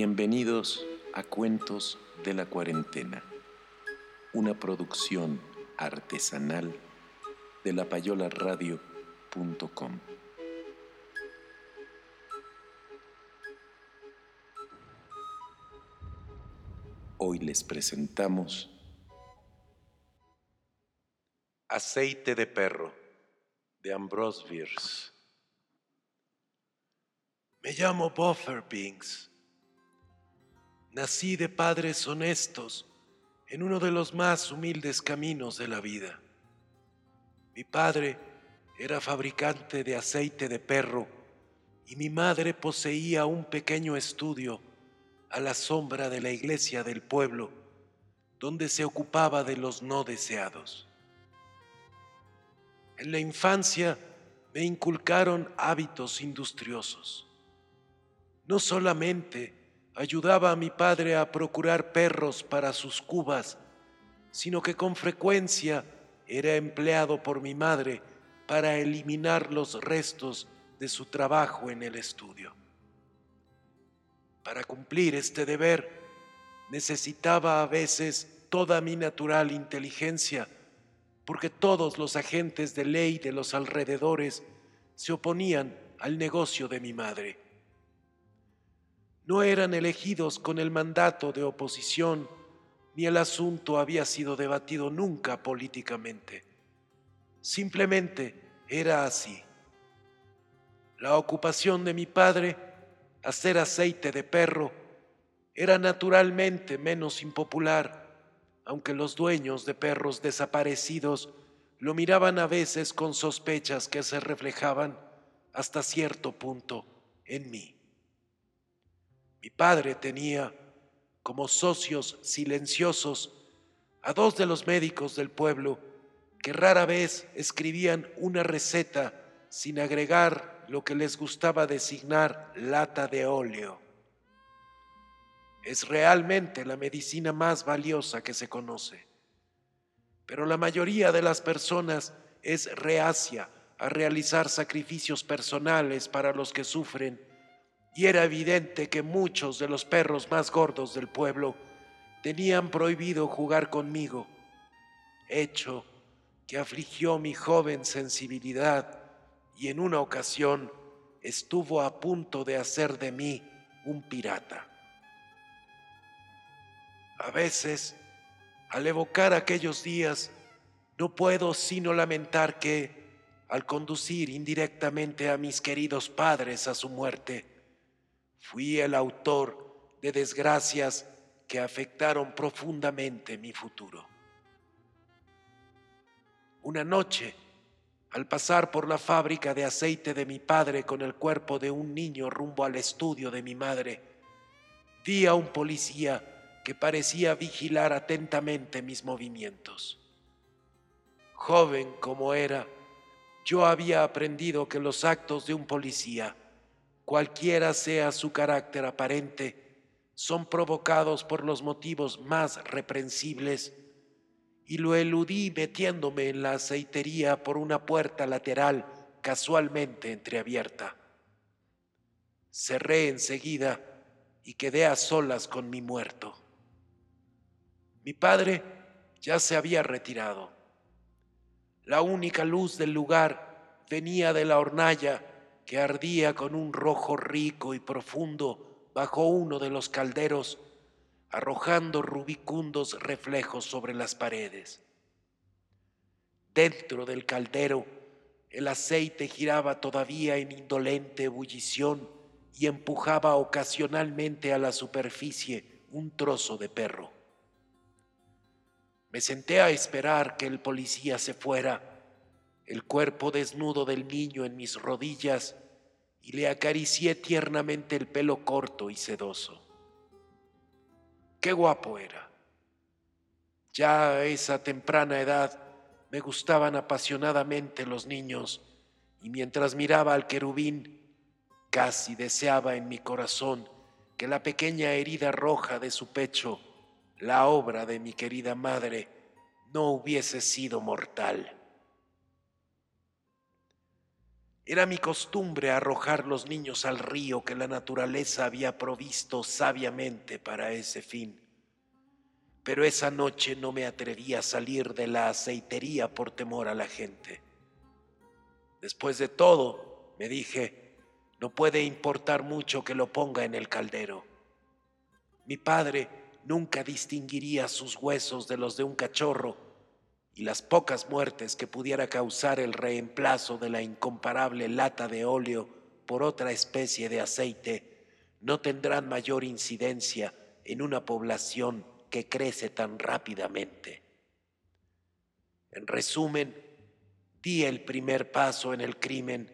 Bienvenidos a Cuentos de la Cuarentena, una producción artesanal de lapayolaradio.com. Hoy les presentamos Aceite de perro de Ambrose Bierce. Me llamo Buffer Binks. Nací de padres honestos en uno de los más humildes caminos de la vida. Mi padre era fabricante de aceite de perro y mi madre poseía un pequeño estudio a la sombra de la iglesia del pueblo donde se ocupaba de los no deseados. En la infancia me inculcaron hábitos industriosos. No solamente ayudaba a mi padre a procurar perros para sus cubas, sino que con frecuencia era empleado por mi madre para eliminar los restos de su trabajo en el estudio. Para cumplir este deber necesitaba a veces toda mi natural inteligencia, porque todos los agentes de ley de los alrededores se oponían al negocio de mi madre no eran elegidos con el mandato de oposición, ni el asunto había sido debatido nunca políticamente. Simplemente era así. La ocupación de mi padre, hacer aceite de perro, era naturalmente menos impopular, aunque los dueños de perros desaparecidos lo miraban a veces con sospechas que se reflejaban hasta cierto punto en mí. Mi padre tenía como socios silenciosos a dos de los médicos del pueblo que rara vez escribían una receta sin agregar lo que les gustaba designar lata de óleo. Es realmente la medicina más valiosa que se conoce, pero la mayoría de las personas es reacia a realizar sacrificios personales para los que sufren y era evidente que muchos de los perros más gordos del pueblo tenían prohibido jugar conmigo, hecho que afligió mi joven sensibilidad y en una ocasión estuvo a punto de hacer de mí un pirata. A veces, al evocar aquellos días, no puedo sino lamentar que, al conducir indirectamente a mis queridos padres a su muerte, Fui el autor de desgracias que afectaron profundamente mi futuro. Una noche, al pasar por la fábrica de aceite de mi padre con el cuerpo de un niño rumbo al estudio de mi madre, vi a un policía que parecía vigilar atentamente mis movimientos. Joven como era, yo había aprendido que los actos de un policía cualquiera sea su carácter aparente, son provocados por los motivos más reprensibles, y lo eludí metiéndome en la aceitería por una puerta lateral casualmente entreabierta. Cerré enseguida y quedé a solas con mi muerto. Mi padre ya se había retirado. La única luz del lugar venía de la hornalla que ardía con un rojo rico y profundo bajo uno de los calderos, arrojando rubicundos reflejos sobre las paredes. Dentro del caldero el aceite giraba todavía en indolente ebullición y empujaba ocasionalmente a la superficie un trozo de perro. Me senté a esperar que el policía se fuera, el cuerpo desnudo del niño en mis rodillas, y le acaricié tiernamente el pelo corto y sedoso. Qué guapo era. Ya a esa temprana edad me gustaban apasionadamente los niños y mientras miraba al querubín, casi deseaba en mi corazón que la pequeña herida roja de su pecho, la obra de mi querida madre, no hubiese sido mortal. Era mi costumbre arrojar los niños al río que la naturaleza había provisto sabiamente para ese fin pero esa noche no me atreví a salir de la aceitería por temor a la gente. Después de todo, me dije, no puede importar mucho que lo ponga en el caldero. Mi padre nunca distinguiría sus huesos de los de un cachorro y las pocas muertes que pudiera causar el reemplazo de la incomparable lata de óleo por otra especie de aceite no tendrán mayor incidencia en una población que crece tan rápidamente. En resumen, di el primer paso en el crimen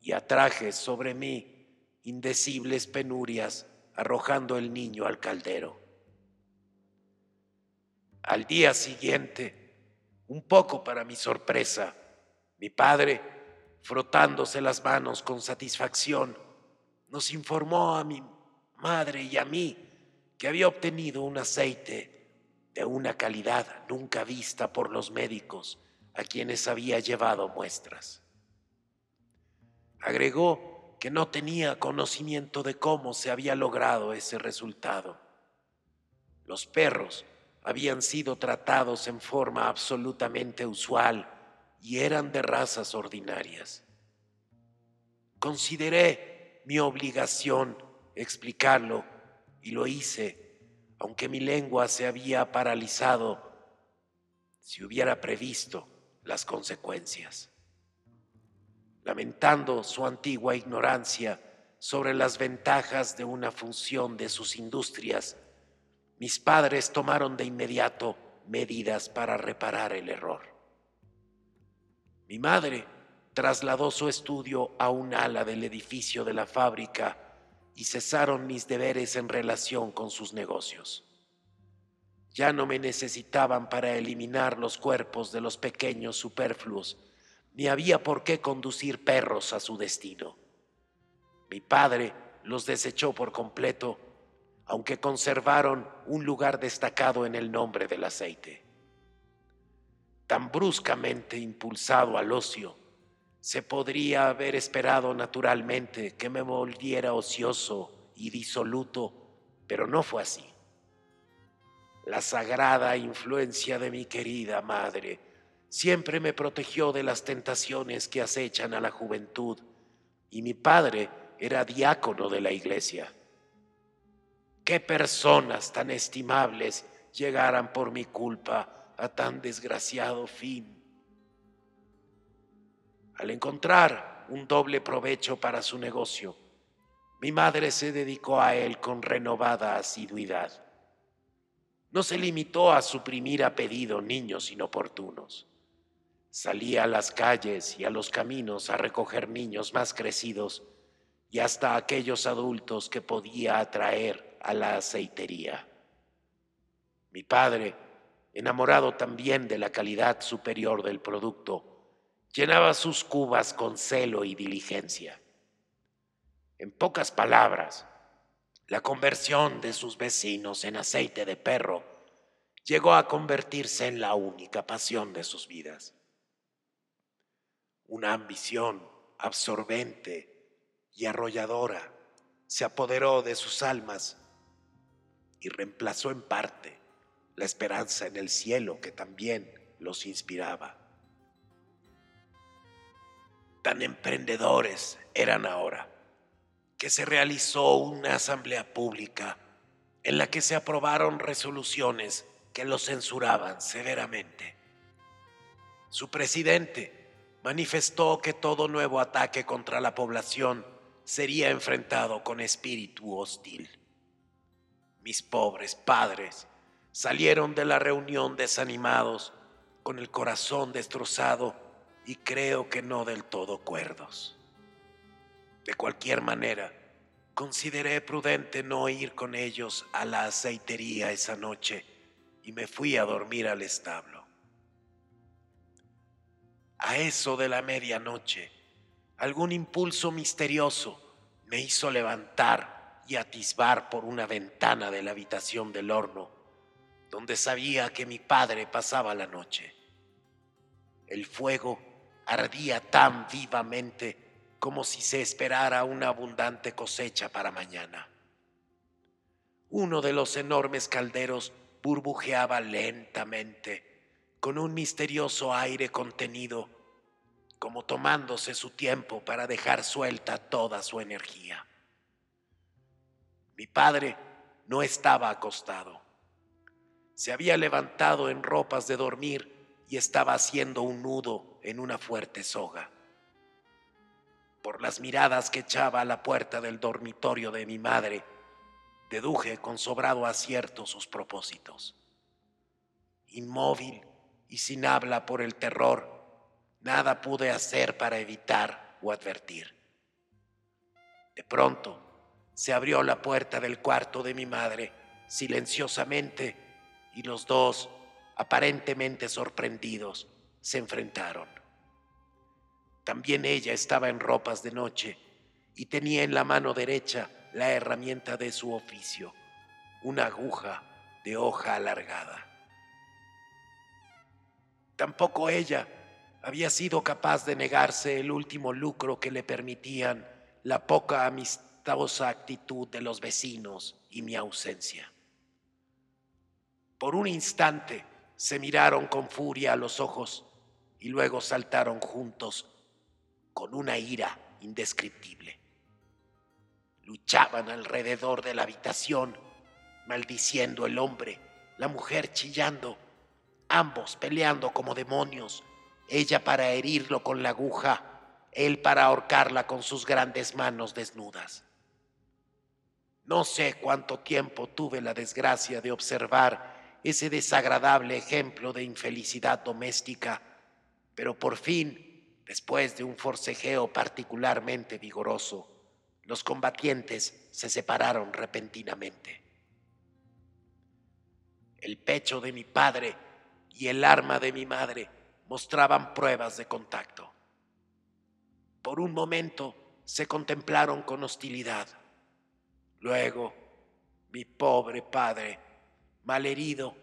y atraje sobre mí indecibles penurias arrojando el niño al caldero. Al día siguiente, un poco para mi sorpresa, mi padre, frotándose las manos con satisfacción, nos informó a mi madre y a mí que había obtenido un aceite de una calidad nunca vista por los médicos a quienes había llevado muestras. Agregó que no tenía conocimiento de cómo se había logrado ese resultado. Los perros habían sido tratados en forma absolutamente usual y eran de razas ordinarias. Consideré mi obligación explicarlo y lo hice, aunque mi lengua se había paralizado si hubiera previsto las consecuencias. Lamentando su antigua ignorancia sobre las ventajas de una función de sus industrias, mis padres tomaron de inmediato medidas para reparar el error. Mi madre trasladó su estudio a un ala del edificio de la fábrica y cesaron mis deberes en relación con sus negocios. Ya no me necesitaban para eliminar los cuerpos de los pequeños superfluos, ni había por qué conducir perros a su destino. Mi padre los desechó por completo, aunque conservaron un lugar destacado en el nombre del aceite. Tan bruscamente impulsado al ocio, se podría haber esperado naturalmente que me volviera ocioso y disoluto, pero no fue así. La sagrada influencia de mi querida madre siempre me protegió de las tentaciones que acechan a la juventud y mi padre era diácono de la iglesia. Qué personas tan estimables llegaran por mi culpa a tan desgraciado fin al encontrar un doble provecho para su negocio, mi madre se dedicó a él con renovada asiduidad. No se limitó a suprimir a pedido niños inoportunos. Salía a las calles y a los caminos a recoger niños más crecidos y hasta aquellos adultos que podía atraer a la aceitería. Mi padre, enamorado también de la calidad superior del producto, llenaba sus cubas con celo y diligencia. En pocas palabras, la conversión de sus vecinos en aceite de perro llegó a convertirse en la única pasión de sus vidas. Una ambición absorbente y arrolladora se apoderó de sus almas y reemplazó en parte la esperanza en el cielo que también los inspiraba. Tan emprendedores eran ahora que se realizó una asamblea pública en la que se aprobaron resoluciones que los censuraban severamente. Su presidente manifestó que todo nuevo ataque contra la población sería enfrentado con espíritu hostil. Mis pobres padres salieron de la reunión desanimados, con el corazón destrozado y creo que no del todo cuerdos. De cualquier manera, consideré prudente no ir con ellos a la aceitería esa noche y me fui a dormir al establo. A eso de la medianoche, algún impulso misterioso me hizo levantar y atisbar por una ventana de la habitación del horno, donde sabía que mi padre pasaba la noche. El fuego ardía tan vivamente como si se esperara una abundante cosecha para mañana. Uno de los enormes calderos burbujeaba lentamente, con un misterioso aire contenido, como tomándose su tiempo para dejar suelta toda su energía. Mi padre no estaba acostado. Se había levantado en ropas de dormir y estaba haciendo un nudo en una fuerte soga. Por las miradas que echaba a la puerta del dormitorio de mi madre, deduje con sobrado acierto sus propósitos. Inmóvil y sin habla por el terror, nada pude hacer para evitar o advertir. De pronto se abrió la puerta del cuarto de mi madre silenciosamente y los dos, aparentemente sorprendidos, se enfrentaron. También ella estaba en ropas de noche y tenía en la mano derecha la herramienta de su oficio, una aguja de hoja alargada. Tampoco ella había sido capaz de negarse el último lucro que le permitían la poca actitud de los vecinos y mi ausencia. Por un instante se miraron con furia a los ojos y luego saltaron juntos con una ira indescriptible luchaban alrededor de la habitación, maldiciendo el hombre, la mujer chillando, ambos peleando como demonios, ella para herirlo con la aguja, él para ahorcarla con sus grandes manos desnudas. No sé cuánto tiempo tuve la desgracia de observar ese desagradable ejemplo de infelicidad doméstica, pero por fin, después de un forcejeo particularmente vigoroso, los combatientes se separaron repentinamente. El pecho de mi padre y el arma de mi madre mostraban pruebas de contacto. Por un momento se contemplaron con hostilidad. Luego, mi pobre padre, malherido,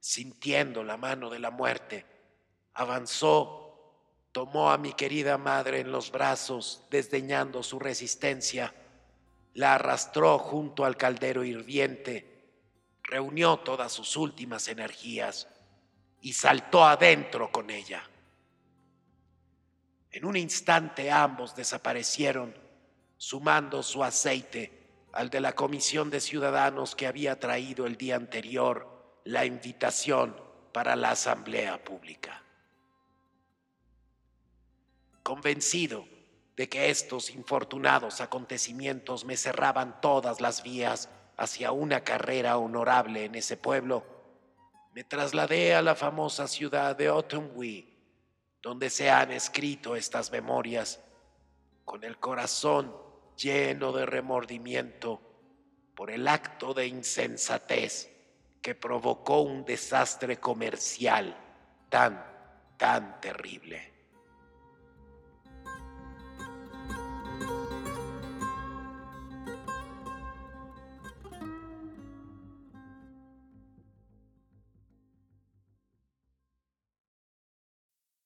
sintiendo la mano de la muerte, avanzó tomó a mi querida madre en los brazos, desdeñando su resistencia, la arrastró junto al caldero hirviente, reunió todas sus últimas energías y saltó adentro con ella. En un instante ambos desaparecieron, sumando su aceite al de la comisión de ciudadanos que había traído el día anterior la invitación para la asamblea pública. Convencido de que estos infortunados acontecimientos me cerraban todas las vías hacia una carrera honorable en ese pueblo, me trasladé a la famosa ciudad de Otumwee, donde se han escrito estas memorias, con el corazón lleno de remordimiento por el acto de insensatez que provocó un desastre comercial tan, tan terrible.